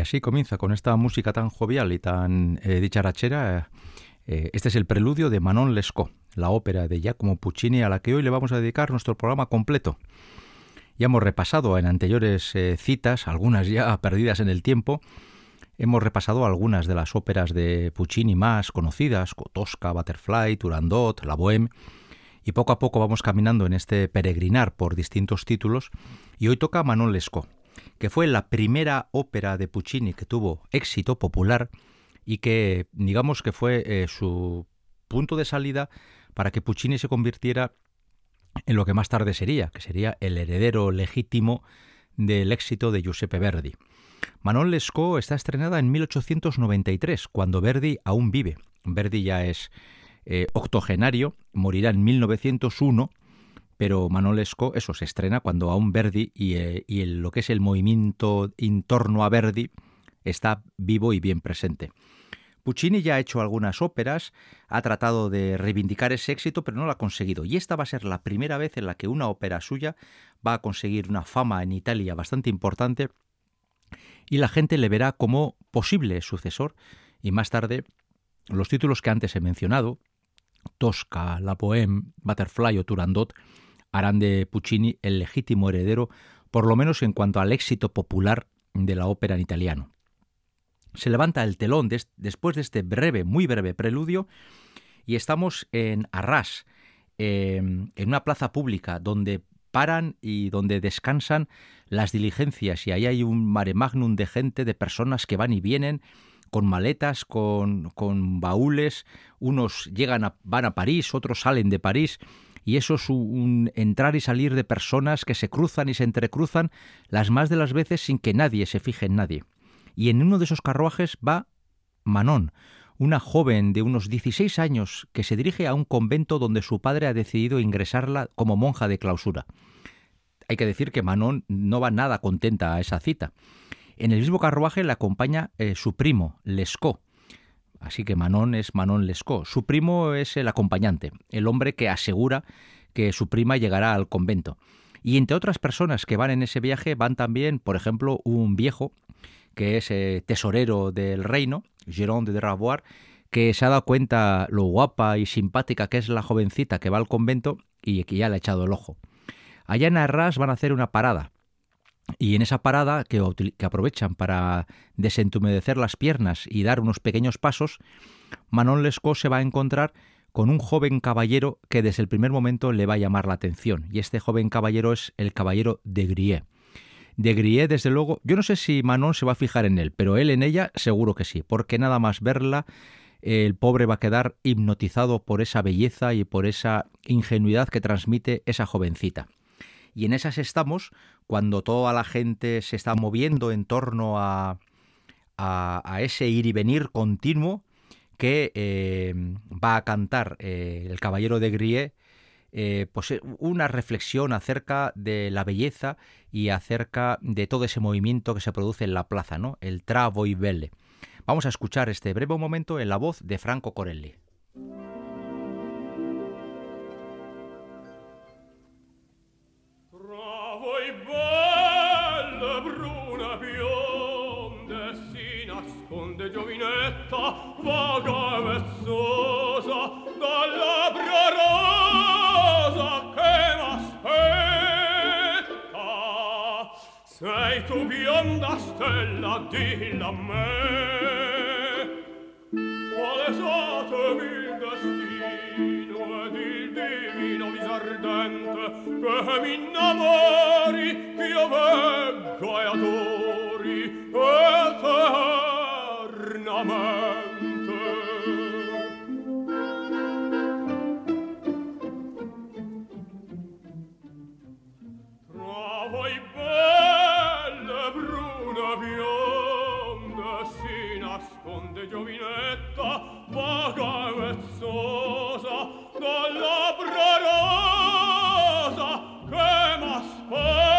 así comienza con esta música tan jovial y tan eh, dicharachera. Eh, este es el preludio de Manon Lescaut, la ópera de Giacomo Puccini a la que hoy le vamos a dedicar nuestro programa completo. Ya hemos repasado en anteriores eh, citas, algunas ya perdidas en el tiempo, hemos repasado algunas de las óperas de Puccini más conocidas, Tosca, Butterfly, Turandot, La Bohème, y poco a poco vamos caminando en este peregrinar por distintos títulos, y hoy toca Manon Lescaut que fue la primera ópera de Puccini que tuvo éxito popular y que digamos que fue eh, su punto de salida para que Puccini se convirtiera en lo que más tarde sería, que sería el heredero legítimo del éxito de Giuseppe Verdi. Manon Lescaut está estrenada en 1893, cuando Verdi aún vive. Verdi ya es eh, octogenario, morirá en 1901 pero Manolesco, eso, se estrena cuando aún Verdi y, eh, lo que es el movimiento en torno a Verdi está vivo y bien presente. Puccini ya ha hecho algunas óperas, ha tratado de reivindicar ese éxito, pero no lo ha conseguido. Y esta va a ser la primera vez en la que una ópera suya va a conseguir una fama en Italia bastante importante y la gente le verá como posible sucesor. Y más tarde, los títulos que antes he mencionado, Tosca, La Bohème, Butterfly o Turandot, harán de Puccini el legítimo heredero, por lo menos en cuanto al éxito popular de la ópera en italiano. Se levanta el telón después de este breve, muy breve preludio y estamos en Arras, em, en una plaza pública donde paran y donde descansan las diligencias y ahí hay un mare magnum de gente, de personas que van y vienen con maletas, con, con baúles, unos llegan a, van a París, otros salen de París y eso es un entrar y salir de personas que se cruzan y se entrecruzan las más de las veces sin que nadie se fije en nadie. Y en uno de esos carruajes va Manon, una joven de unos 16 años que se dirige a un convento donde su padre ha decidido ingresarla como monja de clausura. Hay que decir que Manon no va nada contenta a esa cita. En el mismo carruaje le acompaña eh, su primo, Lescaut, Así que Manon es Manon Lescaut. Su primo es el acompañante, el hombre que asegura que su prima llegará al convento. Y entre otras personas que van en ese viaje van también, por ejemplo, un viejo que es eh, tesorero del reino, Jérôme de Ravoir, que se ha dado cuenta lo guapa y simpática que es la jovencita que va al convento y que ya le ha echado el ojo. Allá en Arras van a hacer una parada y en esa parada, que, aprovechan para desentumedecer las piernas y dar unos pequeños pasos, Manon Lescaut se va a encontrar con un joven caballero que desde el primer momento le va a llamar la atención. Y este joven caballero es el caballero de Grie. De Grie, desde luego, yo no sé si Manon se va a fijar en él, pero él en ella seguro que sí, porque nada más verla, el pobre va a quedar hipnotizado por esa belleza y por esa ingenuidad que transmite esa jovencita. Y en esas estamos cuando toda la gente se está moviendo en torno a, a, ese ir y venir continuo que eh, va a cantar eh, el caballero de Grie, eh, pues una reflexión acerca de la belleza y acerca de todo ese movimiento que se produce en la plaza, ¿no? El travo y belle. Vamos a escuchar este breve momento en la voz de Franco Corelli. vaga vezzosa dal labbra rosa che m'aspetta. Sei tu bionda stella dilla a me. Quale stato mil destino ed il divino visardente che mi m'innamori che io veggo e adori eternamente giovinetta, vaga e vezzosa, dalla rosa che m'aspetta.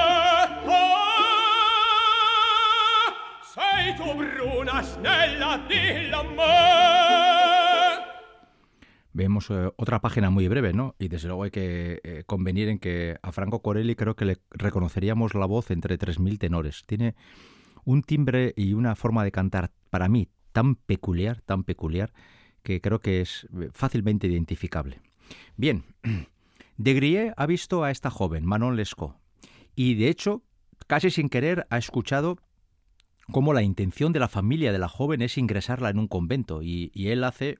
Vemos eh, otra página muy breve, ¿no? Y desde luego hay que eh, convenir en que a Franco Corelli creo que le reconoceríamos la voz entre 3.000 tenores. Tiene un timbre y una forma de cantar para mí tan peculiar, tan peculiar, que creo que es eh, fácilmente identificable. Bien, de Grie ha visto a esta joven, Manon Lescaut, y de hecho, casi sin querer, ha escuchado cómo la intención de la familia de la joven es ingresarla en un convento, y, y él hace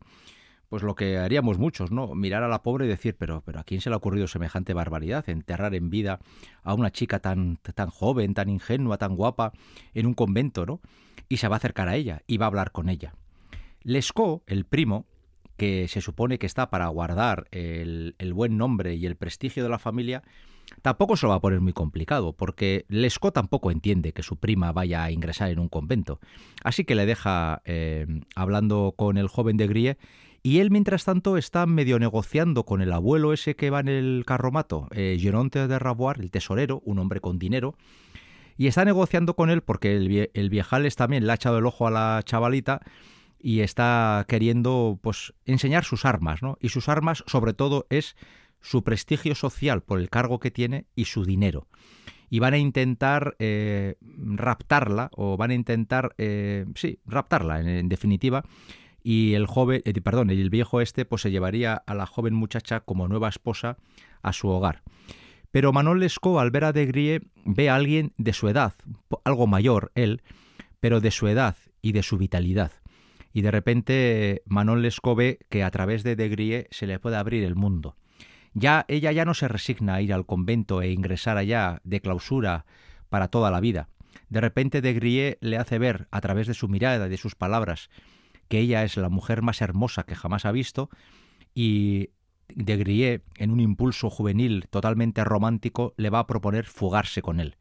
pues lo que haríamos muchos, ¿no? Mirar a la pobre y decir, pero, pero ¿a quién se le ha ocurrido semejante barbaridad? Enterrar en vida a una chica tan, tan joven, tan ingenua, tan guapa, en un convento, ¿no? Y se va a acercar a ella y va a hablar con ella. Lescaut, el primo, que se supone que está para guardar el, buen nombre y el prestigio de la familia, tampoco se lo va a poner muy complicado, porque Lescaut tampoco entiende que su prima vaya a ingresar en un convento. Así que le deja eh, hablando con el joven de Grie y él, mientras tanto, está medio negociando con el abuelo ese que va en el carromato, eh, Geronte de Ravoir, el tesorero, un hombre con dinero, y está negociando con él porque el, el viejales también le ha echado el ojo a la chavalita y está queriendo pues enseñar sus armas, ¿no? Y sus armas, sobre todo, es su prestigio social por el cargo que tiene y su dinero. Y van a intentar eh, raptarla, o van a intentar, eh, sí, raptarla, en definitiva, y el joven, eh, perdón, el viejo este pues se llevaría a la joven muchacha como nueva esposa a su hogar. Pero Manon Lescaut al ver a Degrie ve a alguien de su edad, algo mayor él, pero de su edad y de su vitalidad. Y de repente Manon Lescaut ve que a través de Degrie se le puede abrir el mundo. Ya ella ya no se resigna a ir al convento e ingresar allá de clausura para toda la vida. De repente Degrie le hace ver a través de su mirada y de sus palabras que ella es la mujer más hermosa que jamás ha visto y de Grie, en un impulso juvenil totalmente romántico, le va a proponer fugarse con él.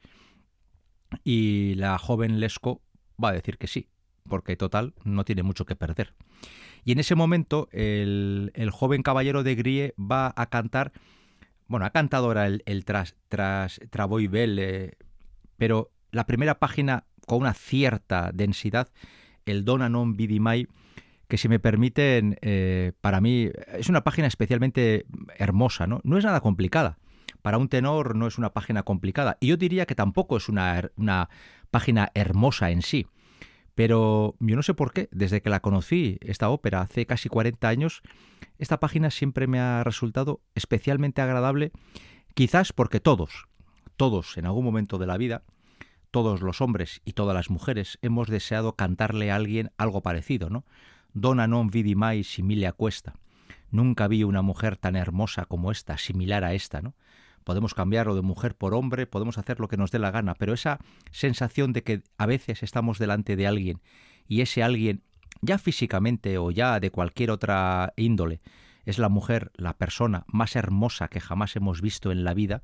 Y la joven Lesco va a decir que sí, porque total no tiene mucho que perder. Y en ese momento el, joven caballero de Grie va a cantar, bueno, ha cantado ahora el, tras, tras Travoy Belle, pero la primera página con una cierta densidad, el Dona non vidi mai, que si me permiten, eh, para mí es una página especialmente hermosa, ¿no? No es nada complicada. Para un tenor no es una página complicada. Y yo diría que tampoco es una, una página hermosa en sí. Pero yo no sé por qué, desde que la conocí, esta ópera, hace casi 40 años, esta página siempre me ha resultado especialmente agradable, quizás porque todos, todos en algún momento de la vida, todos los hombres y todas las mujeres hemos deseado cantarle a alguien algo parecido, ¿no? Dona non vidi mai simile a cuesta. Nunca vi una mujer tan hermosa como esta, similar a esta, ¿no? Podemos cambiarlo de mujer por hombre, podemos hacer lo que nos dé la gana, pero esa sensación de que a veces estamos delante de alguien y ese alguien, ya físicamente o ya de cualquier otra índole, es la mujer, la persona más hermosa que jamás hemos visto en la vida,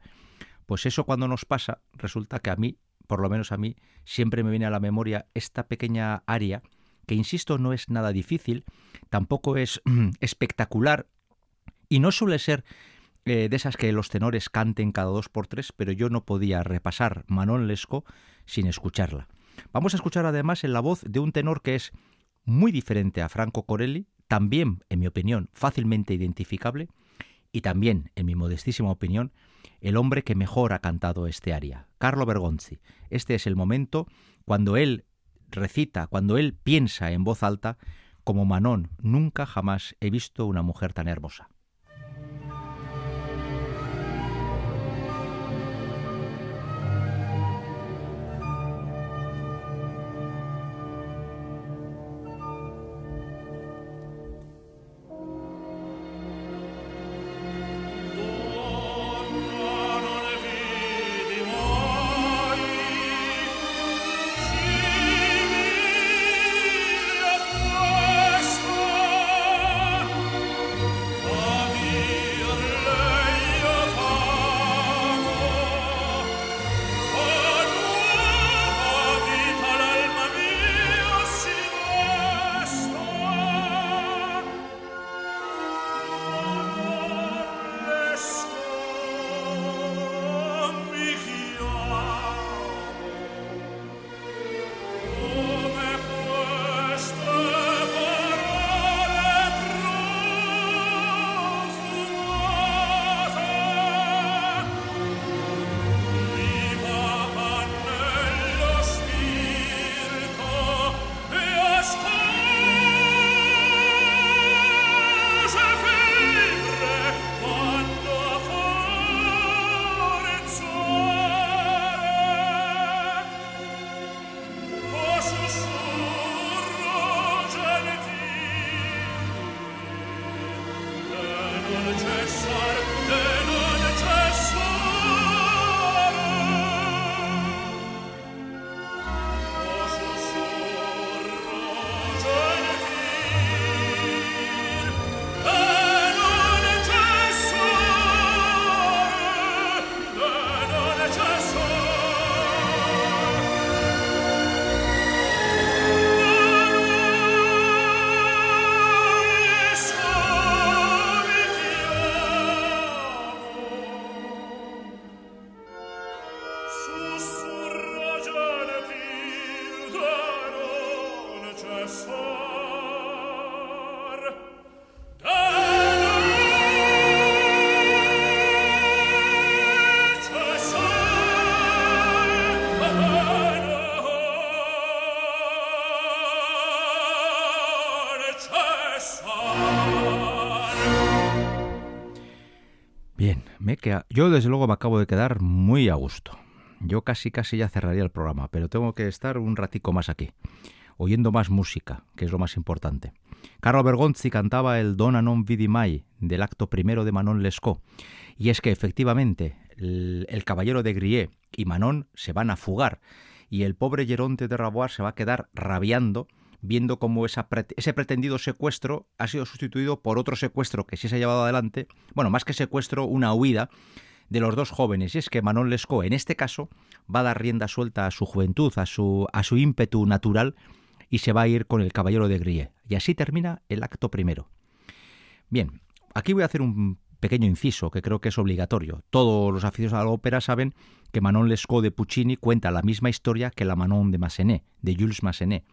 pues eso cuando nos pasa, resulta que a mí, por lo menos a mí, siempre me viene a la memoria esta pequeña área que insisto no es nada difícil, tampoco es espectacular y no suele ser eh, de esas que los tenores canten cada dos por tres, pero yo no podía repasar Manon Lescaut sin escucharla. Vamos a escuchar además en la voz de un tenor que es muy diferente a Franco Corelli, también, en mi opinión, fácilmente identificable, y también, en mi modestísima opinión, el hombre que mejor ha cantado este aria, Carlo Bergonzi. Este es el momento cuando él recita, cuando él piensa en voz alta, como Manón, nunca jamás he visto una mujer tan hermosa. Yo desde luego me acabo de quedar muy a gusto. Yo casi casi ya cerraría el programa, pero tengo que estar un ratico más aquí, oyendo más música, que es lo más importante. Carlo Bergonzi cantaba el Dona non vidi mai del acto primero de Manon Lescaut, y es que efectivamente el, caballero de Grie y Manon se van a fugar, y el pobre Geronte de Rabois se va a quedar rabiando viendo cómo ese pretendido secuestro ha sido sustituido por otro secuestro que sí se ha llevado adelante, bueno, más que secuestro, una huida de los dos jóvenes, y es que Manon Lescaut, en este caso, va a dar rienda suelta a su juventud, a su, a su ímpetu natural, y se va a ir con el caballero de Grie. Y así termina el acto primero. Bien, aquí voy a hacer un pequeño inciso que creo que es obligatorio. Todos los aficionados a la ópera saben que Manon Lescaut de Puccini cuenta la misma historia que la Manon de Massenet, de Jules Massenet,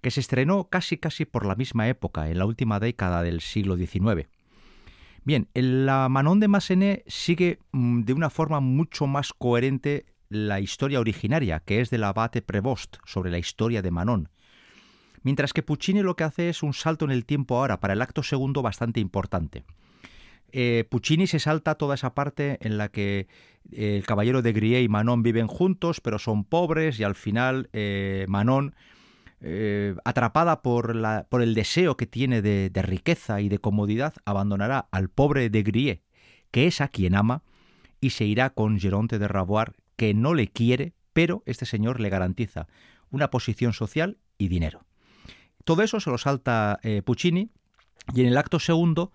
que se estrenó casi casi por la misma época, en la última década del siglo XIX. Bien, la Manon de Massenet sigue mm, de una forma mucho más coherente la historia originaria, que es del abate Prevost, sobre la historia de Manon. Mientras que Puccini lo que hace es un salto en el tiempo ahora, para el acto segundo bastante importante. Eh, Puccini se salta toda esa parte en la que eh, el caballero de Grie y Manon viven juntos, pero son pobres y al final eh, Manon eh, atrapada por, la, por, el deseo que tiene de, riqueza y de comodidad, abandonará al pobre de Grie, que es a quien ama, y se irá con Geronte de Ravoir, que no le quiere, pero este señor le garantiza una posición social y dinero. Todo eso se lo salta eh, Puccini, y en el acto segundo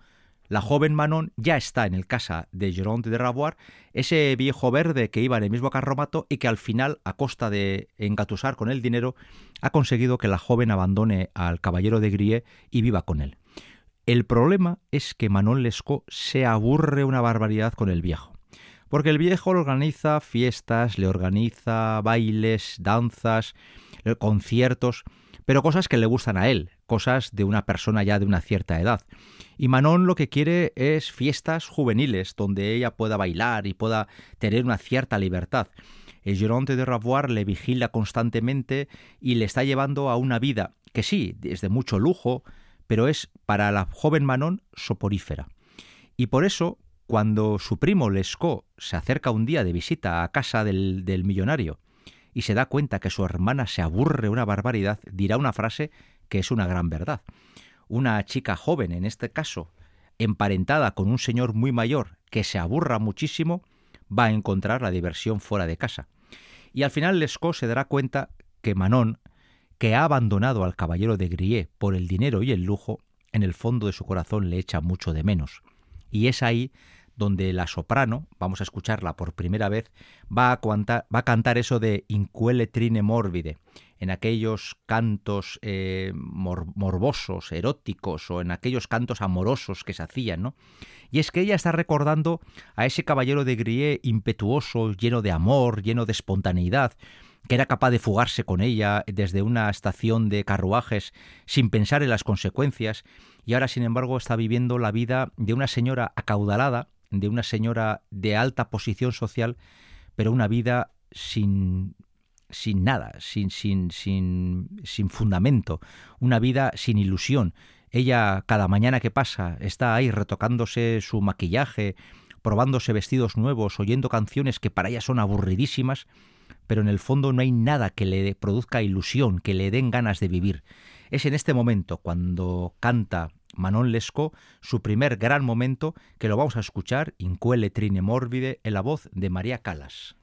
la joven Manon ya está en el casa de Geronte de Ravoir, ese viejo verde que iba en el mismo carromato y que al final, a costa de engatusar con el dinero, ha conseguido que la joven abandone al caballero de Grie y viva con él. El problema es que Manon Lescaut se aburre una barbaridad con el viejo. Porque el viejo organiza fiestas, le organiza bailes, danzas, conciertos, pero cosas que le gustan a él, cosas de una persona ya de una cierta edad. Y Manon lo que quiere es fiestas juveniles, donde ella pueda bailar y pueda tener una cierta libertad. El Geronte de Ravoir le vigila constantemente y le está llevando a una vida que sí, es de mucho lujo, pero es para la joven Manon soporífera. Y por eso, cuando su primo Lescaut se acerca un día de visita a casa del, del millonario y se da cuenta que su hermana se aburre una barbaridad, dirá una frase que es una gran verdad. Una chica joven, en este caso, emparentada con un señor muy mayor que se aburra muchísimo, va a encontrar la diversión fuera de casa. Y al final Lescaut se dará cuenta que Manon, que ha abandonado al caballero de Grie por el dinero y el lujo, en el fondo de su corazón le echa mucho de menos. Y es ahí donde la soprano, vamos a escucharla por primera vez, va a, va a cantar eso de Inquele trine morbide, en aquellos cantos eh, morbosos, eróticos o en aquellos cantos amorosos que se hacían, ¿no? Y es que ella está recordando a ese caballero de Grie impetuoso, lleno de amor, lleno de espontaneidad, que era capaz de fugarse con ella desde una estación de carruajes sin pensar en las consecuencias, y ahora sin embargo está viviendo la vida de una señora acaudalada de una señora de alta posición social, pero una vida sin, sin nada, sin, sin, sin, sin fundamento, una vida sin ilusión. Ella cada mañana que pasa está ahí retocándose su maquillaje, probándose vestidos nuevos, oyendo canciones que para ella son aburridísimas, pero en el fondo no hay nada que le produzca ilusión, que le den ganas de vivir. Es en este momento cuando canta Manon Lescaut su primer gran momento que lo vamos a escuchar in quelle trine morbide en la voz de María Calas.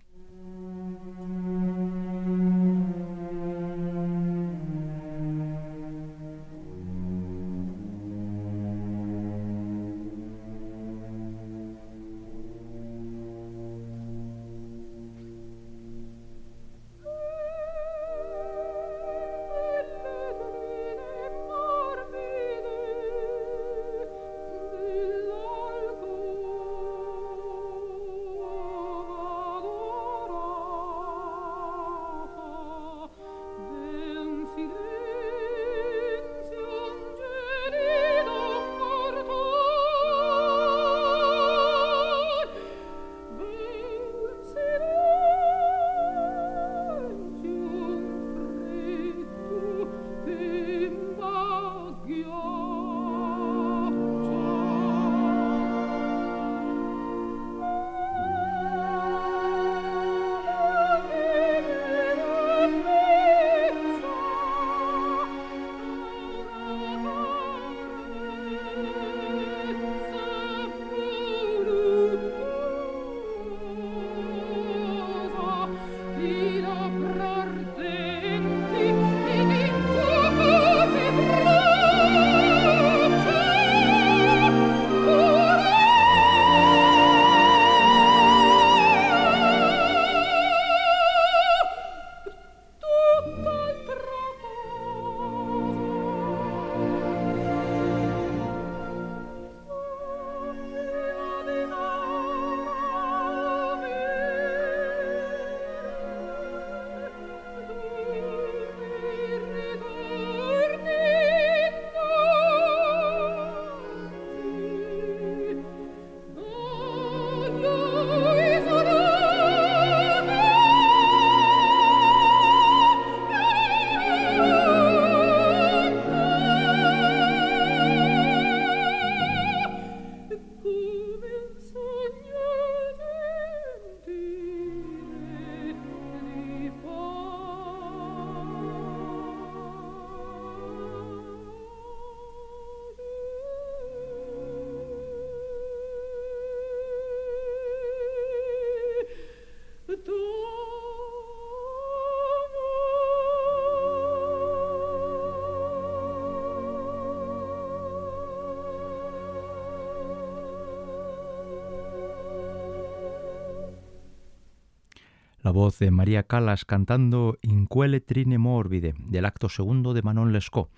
La voz de María Calas cantando Inquele trine morbide del acto segundo de Manon Lescaut,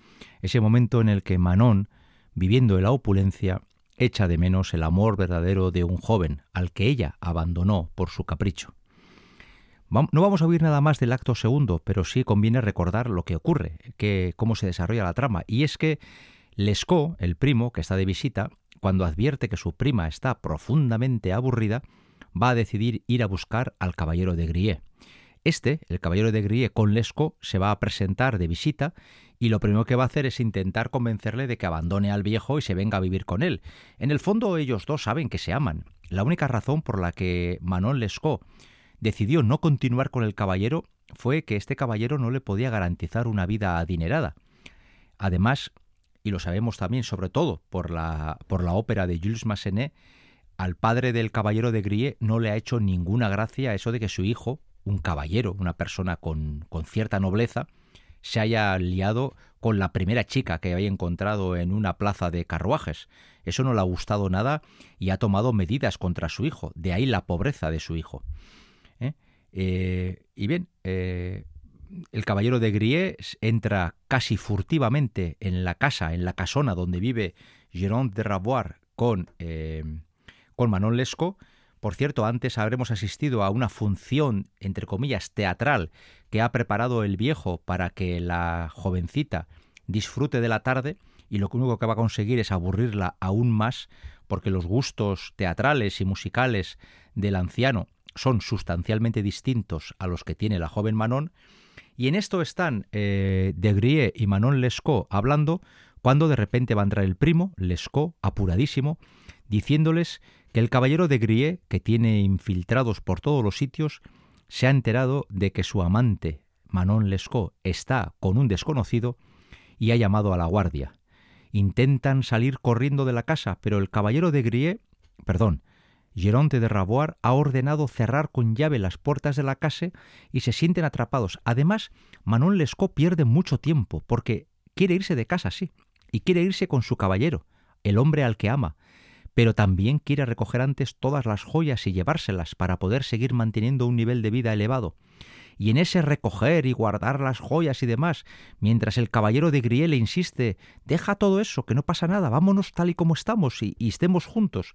ese momento en el que Manon, viviendo en la opulencia, echa de menos el amor verdadero de un joven al que ella abandonó por su capricho. No vamos a oír nada más del acto segundo, pero sí conviene recordar lo que ocurre, que, cómo se desarrolla la trama. Y es que Lescaut, el primo que está de visita, cuando advierte que su prima está profundamente aburrida, va a decidir ir a buscar al caballero de Grie. Este, el caballero de Grie con Lesco, se va a presentar de visita y lo primero que va a hacer es intentar convencerle de que abandone al viejo y se venga a vivir con él. En el fondo ellos dos saben que se aman. La única razón por la que Manon Lescaut decidió no continuar con el caballero fue que este caballero no le podía garantizar una vida adinerada. Además, y lo sabemos también sobre todo por la, por la ópera de Jules Massenet, al padre del caballero de Grie no le ha hecho ninguna gracia eso de que su hijo, un caballero, una persona con, con cierta nobleza, se haya liado con la primera chica que había encontrado en una plaza de carruajes. Eso no le ha gustado nada y ha tomado medidas contra su hijo. De ahí la pobreza de su hijo. ¿Eh? Eh, y bien, eh, el caballero de Grie entra casi furtivamente en la casa, en la casona donde vive Jérôme de Ravoir con con Manon Lescaut. Por cierto, antes habremos asistido a una función, entre comillas, teatral que ha preparado el viejo para que la jovencita disfrute de la tarde y lo único que va a conseguir es aburrirla aún más porque los gustos teatrales y musicales del anciano son sustancialmente distintos a los que tiene la joven Manon. Y en esto están eh, de y Manon Lescaut hablando cuando de repente va a entrar el primo, Lescaut, apuradísimo, diciéndoles que el caballero de Grie, que tiene infiltrados por todos los sitios, se ha enterado de que su amante, Manon Lescaut, está con un desconocido y ha llamado a la guardia. Intentan salir corriendo de la casa, pero el caballero de Grie, perdón, Geronte de Raboir ha ordenado cerrar con llave las puertas de la casa y se sienten atrapados. Además, Manon Lescaut pierde mucho tiempo porque quiere irse de casa, sí, y quiere irse con su caballero, el hombre al que ama, pero también quiere recoger antes todas las joyas y llevárselas para poder seguir manteniendo un nivel de vida elevado. Y en ese recoger y guardar las joyas y demás, mientras el caballero de Griel le insiste, deja todo eso, que no pasa nada, vámonos tal y como estamos y, y estemos juntos.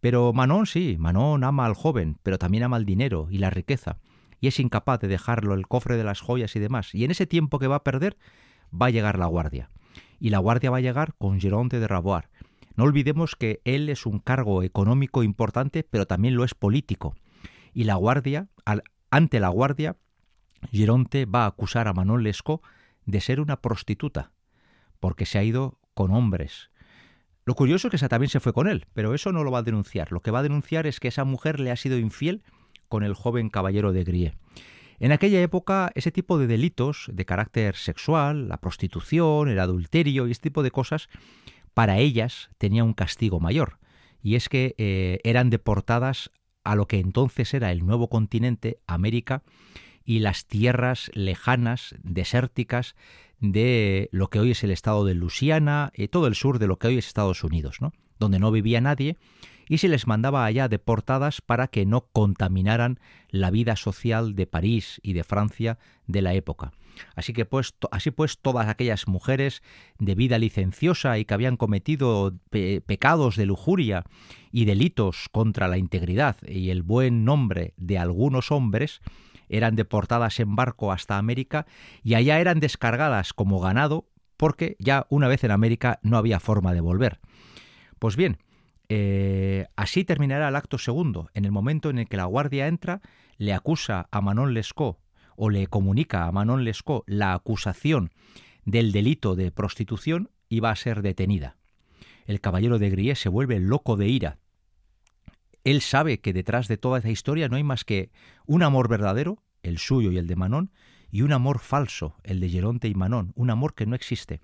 Pero Manon sí, Manon ama al joven, pero también ama el dinero y la riqueza, y es incapaz de dejarlo el cofre de las joyas y demás, y en ese tiempo que va a perder, va a llegar la guardia. Y la guardia va a llegar con Geronte de Raboir. No olvidemos que él es un cargo económico importante, pero también lo es político. Y la guardia, ante la guardia, Geronte va a acusar a Manon Lescaut de ser una prostituta, porque se ha ido con hombres, lo curioso es que esa también se fue con él, pero eso no lo va a denunciar. Lo que va a denunciar es que esa mujer le ha sido infiel con el joven caballero de Grie. En aquella época, ese tipo de delitos de carácter sexual, la prostitución, el adulterio y este tipo de cosas, para ellas tenía un castigo mayor. Y es que eh, eran deportadas a lo que entonces era el nuevo continente, América, y las tierras lejanas, desérticas, de lo que hoy es el estado de Luisiana y todo el sur de lo que hoy es Estados Unidos, ¿no? donde no vivía nadie, y se les mandaba allá deportadas para que no contaminaran la vida social de París y de Francia de la época. Así que pues, así pues todas aquellas mujeres de vida licenciosa y que habían cometido pecados de lujuria y delitos contra la integridad y el buen nombre de algunos hombres, eran deportadas en barco hasta América y allá eran descargadas como ganado porque ya una vez en América no había forma de volver. Pues bien, eh, así terminará el acto segundo. En el momento en el que la guardia entra, le acusa a Manon Lescaut o le comunica a Manon Lescaut la acusación del delito de prostitución y va a ser detenida. El caballero de Grie se vuelve loco de ira él sabe que detrás de toda esa historia no hay más que un amor verdadero, el suyo y el de Manon, y un amor falso, el de Geronte y Manon, un amor que no existe.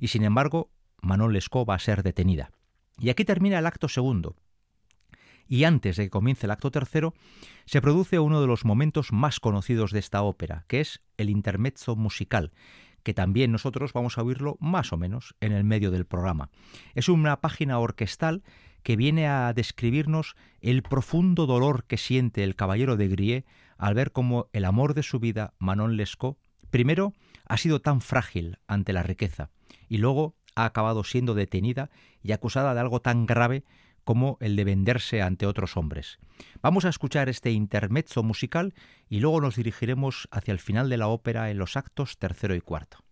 Y sin embargo, Manon Lescaut va a ser detenida. Y aquí termina el acto segundo. Y antes de que comience el acto tercero, se produce uno de los momentos más conocidos de esta ópera, que es el intermezzo musical, que también nosotros vamos a oírlo más o menos en el medio del programa. Es una página orquestal que viene a describirnos el profundo dolor que siente el caballero de Grie al ver cómo el amor de su vida, Manon Lescaut, primero ha sido tan frágil ante la riqueza y luego ha acabado siendo detenida y acusada de algo tan grave como el de venderse ante otros hombres. Vamos a escuchar este intermezzo musical y luego nos dirigiremos hacia el final de la ópera en los actos tercero y cuarto.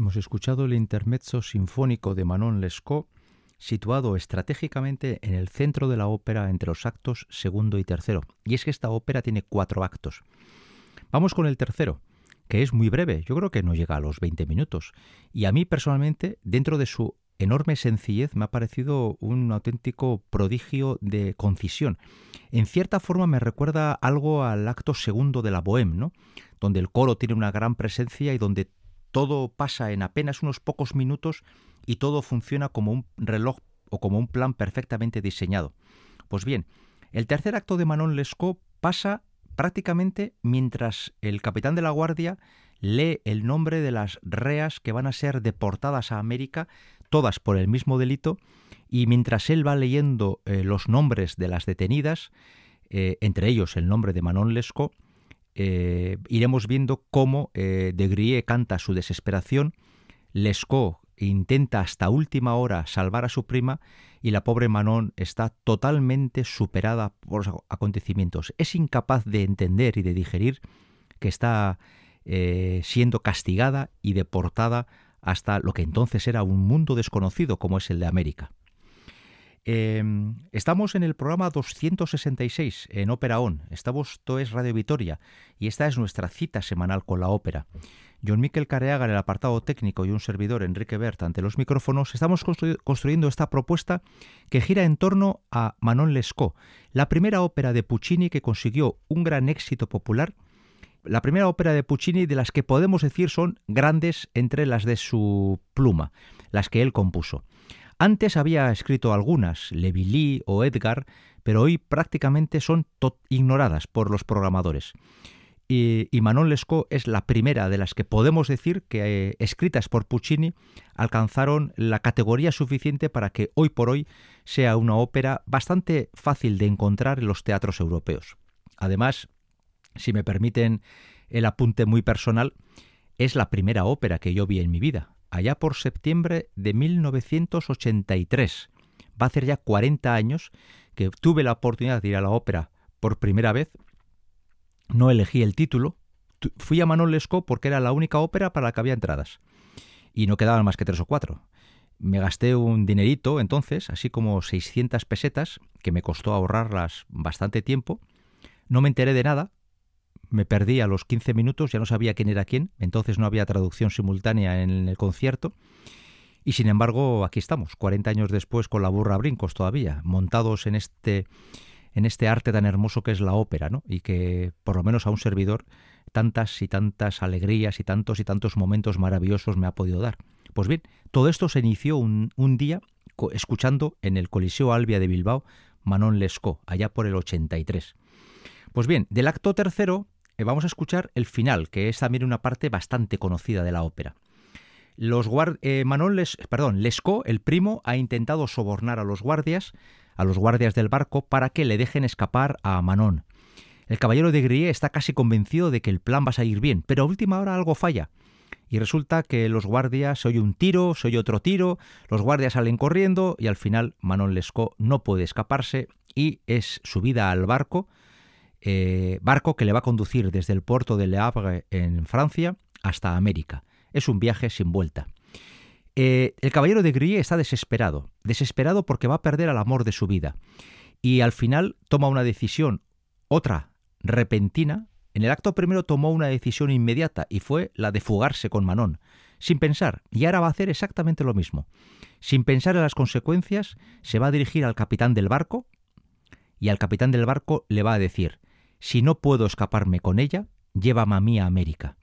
Hemos escuchado el intermezzo sinfónico de Manon Lescaut, situado estratégicamente en el centro de la ópera entre los actos segundo y tercero. Y es que esta ópera tiene cuatro actos. Vamos con el tercero, que es muy breve, yo creo que no llega a los 20 minutos. Y a mí personalmente, dentro de su enorme sencillez, me ha parecido un auténtico prodigio de concisión. En cierta forma me recuerda algo al acto segundo de la Bohème, ¿no? donde el coro tiene una gran presencia y donde todo pasa en apenas unos pocos minutos y todo funciona como un reloj o como un plan perfectamente diseñado. Pues bien, el tercer acto de Manon Lescaut pasa prácticamente mientras el capitán de la guardia lee el nombre de las reas que van a ser deportadas a América, todas por el mismo delito, y mientras él va leyendo eh, los nombres de las detenidas, eh, entre ellos el nombre de Manon Lescaut, eh, iremos viendo cómo eh, de Grie canta su desesperación, Lescaut intenta hasta última hora salvar a su prima y la pobre Manon está totalmente superada por los acontecimientos. Es incapaz de entender y de digerir que está eh, siendo castigada y deportada hasta lo que entonces era un mundo desconocido como es el de América. Em, estamos en el programa 266 en Ópera On. Estamos, esto es Radio Vitoria y esta es nuestra cita semanal con la ópera. John Miquel Careaga en el apartado técnico y un servidor, Enrique Bert, ante los micrófonos, estamos construyendo esta propuesta que gira en torno a Manon Lescaut, la primera ópera de Puccini que consiguió un gran éxito popular, la primera ópera de Puccini de las que podemos decir son grandes entre las de su pluma, las que él compuso. Antes había escrito algunas, Levilly o Edgar, pero hoy prácticamente son ignoradas por los programadores. Y, Manon Lescaut es la primera de las que podemos decir que, eh, escritas por Puccini, alcanzaron la categoría suficiente para que hoy por hoy sea una ópera bastante fácil de encontrar en los teatros europeos. Además, si me permiten el apunte muy personal, es la primera ópera que yo vi en mi vida allá por septiembre de 1983. Va a hacer ya 40 años que tuve la oportunidad de ir a la ópera por primera vez. No elegí el título. Fui a Manon Lescaut porque era la única ópera para la que había entradas. Y no quedaban más que tres o cuatro. Me gasté un dinerito entonces, así como 600 pesetas, que me costó ahorrarlas bastante tiempo. No me enteré de nada, me perdí a los 15 minutos, ya no sabía quién era quién, entonces no había traducción simultánea en el concierto. Y sin embargo, aquí estamos, 40 años después, con la burra a brincos todavía, montados en este, en este arte tan hermoso que es la ópera, ¿no? Y que, por lo menos a un servidor, tantas y tantas alegrías y tantos y tantos momentos maravillosos me ha podido dar. Pues bien, todo esto se inició un, un día escuchando en el Coliseo Albia de Bilbao Manon Lescaut, allá por el 83. Pues bien, del acto tercero vamos a escuchar el final, que es también una parte bastante conocida de la ópera. Los eh, Manon Les, perdón, Lescaut, el primo, ha intentado sobornar a los guardias, a los guardias del barco, para que le dejen escapar a Manon. El caballero de Grie está casi convencido de que el plan va a salir bien, pero a última hora algo falla. Y resulta que los guardias se oye un tiro, se oye otro tiro, los guardias salen corriendo y al final Manon Lescaut no puede escaparse y es subida al barco eh, barco que le va a conducir desde el puerto de Le Havre en Francia hasta América. Es un viaje sin vuelta. Eh, el caballero de Grie está desesperado, desesperado porque va a perder al amor de su vida. Y al final toma una decisión, otra repentina. En el acto primero tomó una decisión inmediata y fue la de fugarse con Manon, sin pensar, y ahora va a hacer exactamente lo mismo. Sin pensar en las consecuencias, se va a dirigir al capitán del barco y al capitán del barco le va a decir, si no puedo escaparme con ella, llévame a mí a América.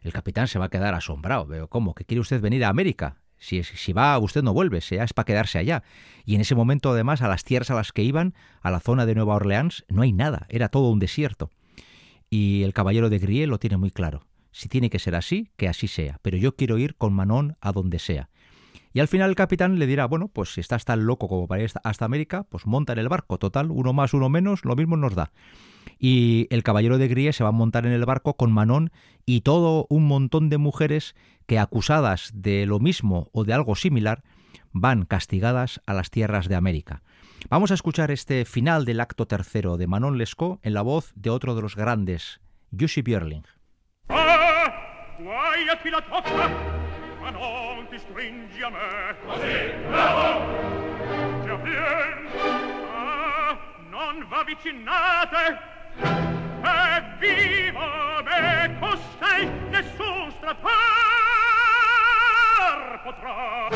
El capitán se va a quedar asombrado. Veo, ¿cómo? ¿Que quiere usted venir a América? Si, si va, usted no vuelve, sea es para quedarse allá. Y en ese momento, además, a las tierras a las que iban, a la zona de Nueva Orleans, no hay nada, era todo un desierto. Y el caballero de Grie lo tiene muy claro. Si tiene que ser así, que así sea, pero yo quiero ir con Manon a donde sea. Y al final el capitán le dirá, bueno, pues si estás tan loco como para ir hasta América, pues monta en el barco, total, uno más, uno menos, lo mismo nos da y el caballero de Grie se va a montar en el barco con Manon y todo un montón de mujeres que acusadas de lo mismo o de algo similar van castigadas a las tierras de América. Vamos a escuchar este final del acto tercero de Manon Lescaut en la voz de otro de los grandes, Jussi Björling. Ah, Evviva me costei nessun strapar potrà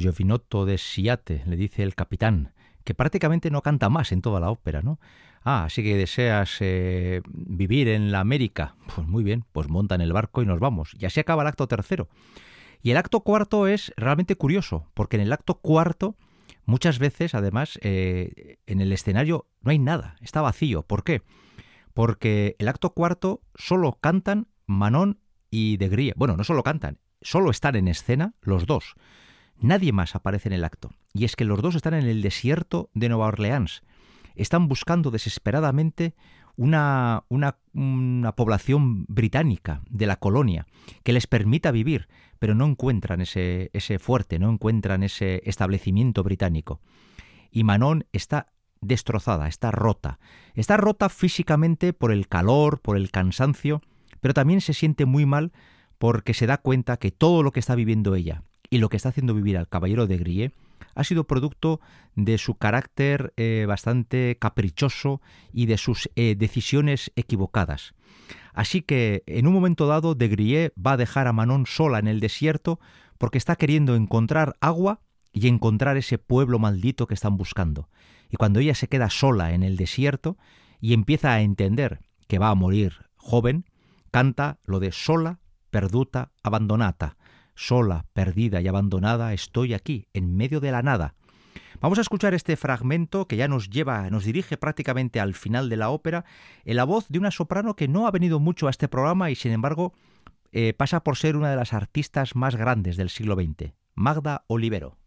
Giovinotto de Siate, le dice el capitán, que prácticamente no canta más en toda la ópera, ¿no? Ah, así que deseas eh, vivir en la América. Pues muy bien, pues monta en el barco y nos vamos. Y así acaba el acto tercero. Y el acto cuarto es realmente curioso, porque en el acto cuarto muchas veces, además, eh, en el escenario no hay nada, está vacío. ¿Por qué? Porque el acto cuarto solo cantan Manon y De Grie. Bueno, no solo cantan, solo están en escena los dos. Nadie más aparece en el acto. Y es que los dos están en el desierto de Nueva Orleans. Están buscando desesperadamente una, una, población británica de la colonia que les permita vivir, pero no encuentran ese, ese fuerte, no encuentran ese establecimiento británico. Y Manon está destrozada, está rota. Está rota físicamente por el calor, por el cansancio, pero también se siente muy mal porque se da cuenta que todo lo que está viviendo ella y lo que está haciendo vivir al caballero de Grie ha sido producto de su carácter eh, bastante caprichoso y de sus eh, decisiones equivocadas. Así que en un momento dado de Grie va a dejar a Manon sola en el desierto porque está queriendo encontrar agua y encontrar ese pueblo maldito que están buscando. Y cuando ella se queda sola en el desierto y empieza a entender que va a morir joven, canta lo de sola perduta, abandonata. Sola, perdida y abandonada estoy aquí, en medio de la nada. Vamos a escuchar este fragmento que ya nos lleva, nos dirige prácticamente al final de la ópera, en la voz de una soprano que no ha venido mucho a este programa y sin embargo eh, pasa por ser una de las artistas más grandes del siglo XX, Magda Olivero.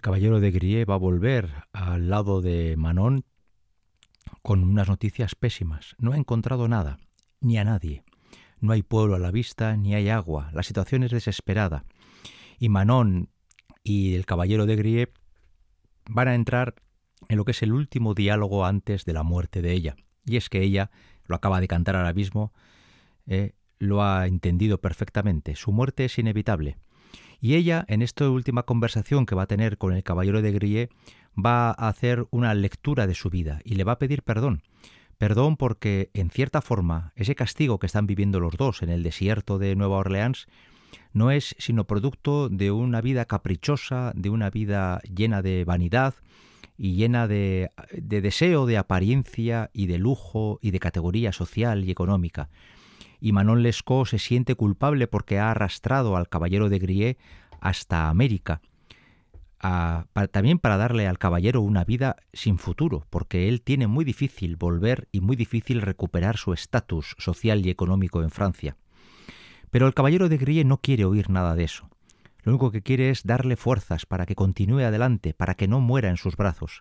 El caballero de Grie va a volver al lado de Manon con unas noticias pésimas. No ha encontrado nada, ni a nadie. No hay pueblo a la vista, ni hay agua. La situación es desesperada. Y Manon y el caballero de Grie van a entrar en lo que es el último diálogo antes de la muerte de ella. Y es que ella, lo acaba de cantar ahora mismo, eh, lo ha entendido perfectamente. Su muerte es inevitable. Y ella, en esta última conversación que va a tener con el caballero de Grie, va a hacer una lectura de su vida y le va a pedir perdón. Perdón porque, en cierta forma, ese castigo que están viviendo los dos en el desierto de Nueva Orleans no es sino producto de una vida caprichosa, de una vida llena de vanidad y llena de, de deseo de apariencia y de lujo y de categoría social y económica y Manon Lescaut se siente culpable porque ha arrastrado al caballero de Grie hasta América, también para darle al caballero una vida sin futuro, porque él tiene muy difícil volver y muy difícil recuperar su estatus social y económico en Francia. Pero el caballero de Grie no quiere oír nada de eso. Lo único que quiere es darle fuerzas para que continúe adelante, para que no muera en sus brazos.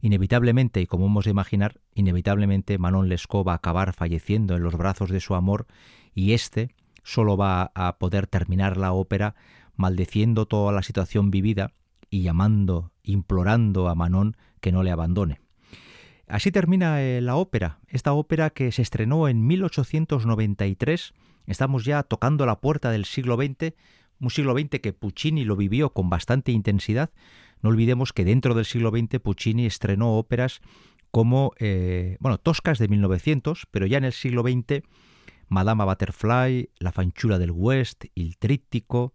Inevitablemente, y como hemos de imaginar, inevitablemente Manon Lescaut va a acabar falleciendo en los brazos de su amor y éste solo va a poder terminar la ópera maldeciendo toda la situación vivida y llamando, implorando a Manon que no le abandone. Así termina eh, la ópera, esta ópera que se estrenó en 1893, estamos ya tocando la puerta del siglo XX, un siglo XX que Puccini lo vivió con bastante intensidad, no olvidemos que dentro del siglo XX Puccini estrenó óperas como, eh, bueno, toscas de 1900, pero ya en el siglo XX, Madama Butterfly, La Fanchura del West, Il Tríptico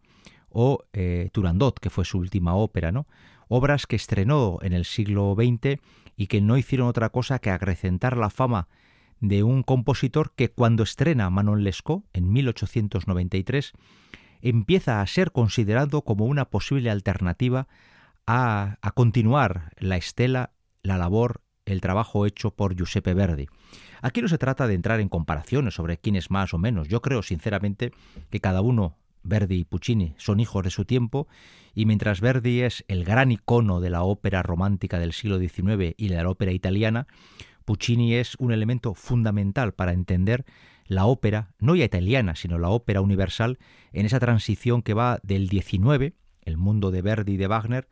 o eh, Turandot, que fue su última ópera, ¿no? Obras que estrenó en el siglo XX y que no hicieron otra cosa que acrecentar la fama de un compositor que cuando estrena Manon Lescaut en 1893 empieza a ser considerado como una posible alternativa a, continuar la estela, la labor, el trabajo hecho por Giuseppe Verdi. Aquí no se trata de entrar en comparaciones sobre quién es más o menos. Yo creo sinceramente que cada uno, Verdi y Puccini, son hijos de su tiempo y mientras Verdi es el gran icono de la ópera romántica del siglo XIX y de la ópera italiana, Puccini es un elemento fundamental para entender la ópera, no ya italiana, sino la ópera universal, en esa transición que va del XIX, el mundo de Verdi y de Wagner,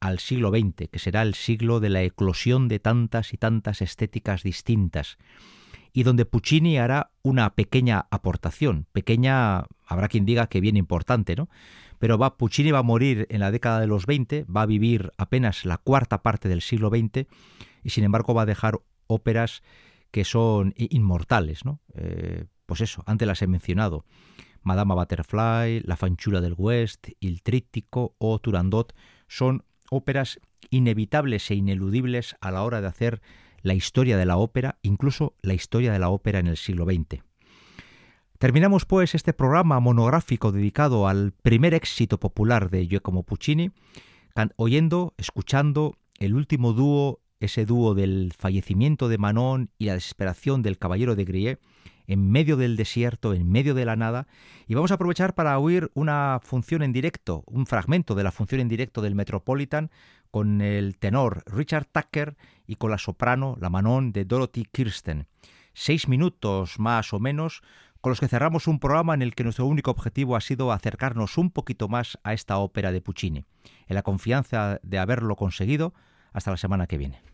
al siglo XX, que será el siglo de la eclosión de tantas y tantas estéticas distintas, y donde Puccini hará una pequeña aportación, pequeña, habrá quien diga que bien importante, ¿no? Pero va, Puccini va a morir en la década de los 20, va a vivir apenas la cuarta parte del siglo XX, y sin embargo va a dejar óperas que son inmortales, ¿no? Eh, pues eso, antes las he mencionado. Madama Butterfly, La Fanchura del West, Il Tríptico o Turandot son óperas inevitables e ineludibles a la hora de hacer la historia de la ópera, incluso la historia de la ópera en el siglo XX. Terminamos pues este programa monográfico dedicado al primer éxito popular de Giacomo Puccini, oyendo, escuchando el último dúo, ese dúo del fallecimiento de Manon y la desesperación del caballero de Grie, en medio del desierto, en medio de la nada, y vamos a aprovechar para oír una función en directo, un fragmento de la función en directo del Metropolitan con el tenor Richard Tucker y con la soprano, la Manon de Dorothy Kirsten. Seis minutos más o menos con los que cerramos un programa en el que nuestro único objetivo ha sido acercarnos un poquito más a esta ópera de Puccini. En la confianza de haberlo conseguido, hasta la semana que viene.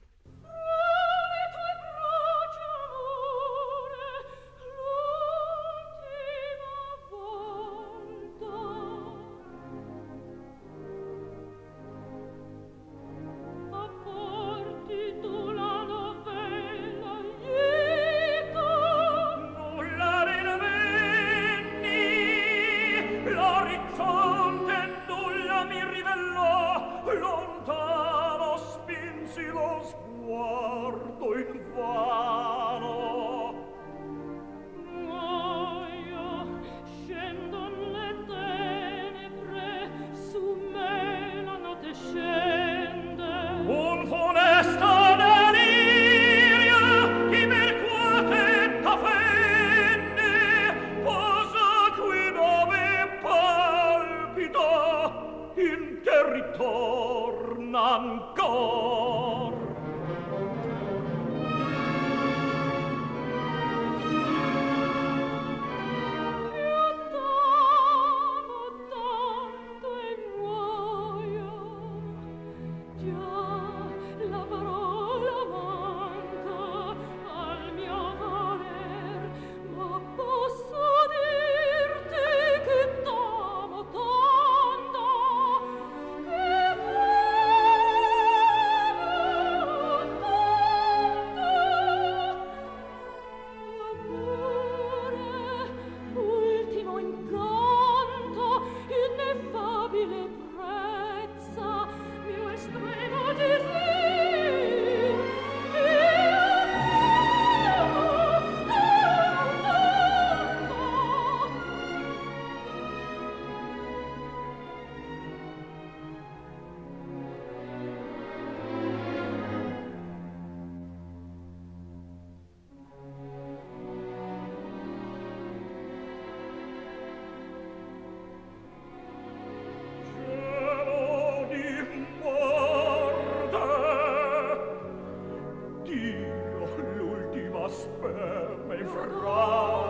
Oh.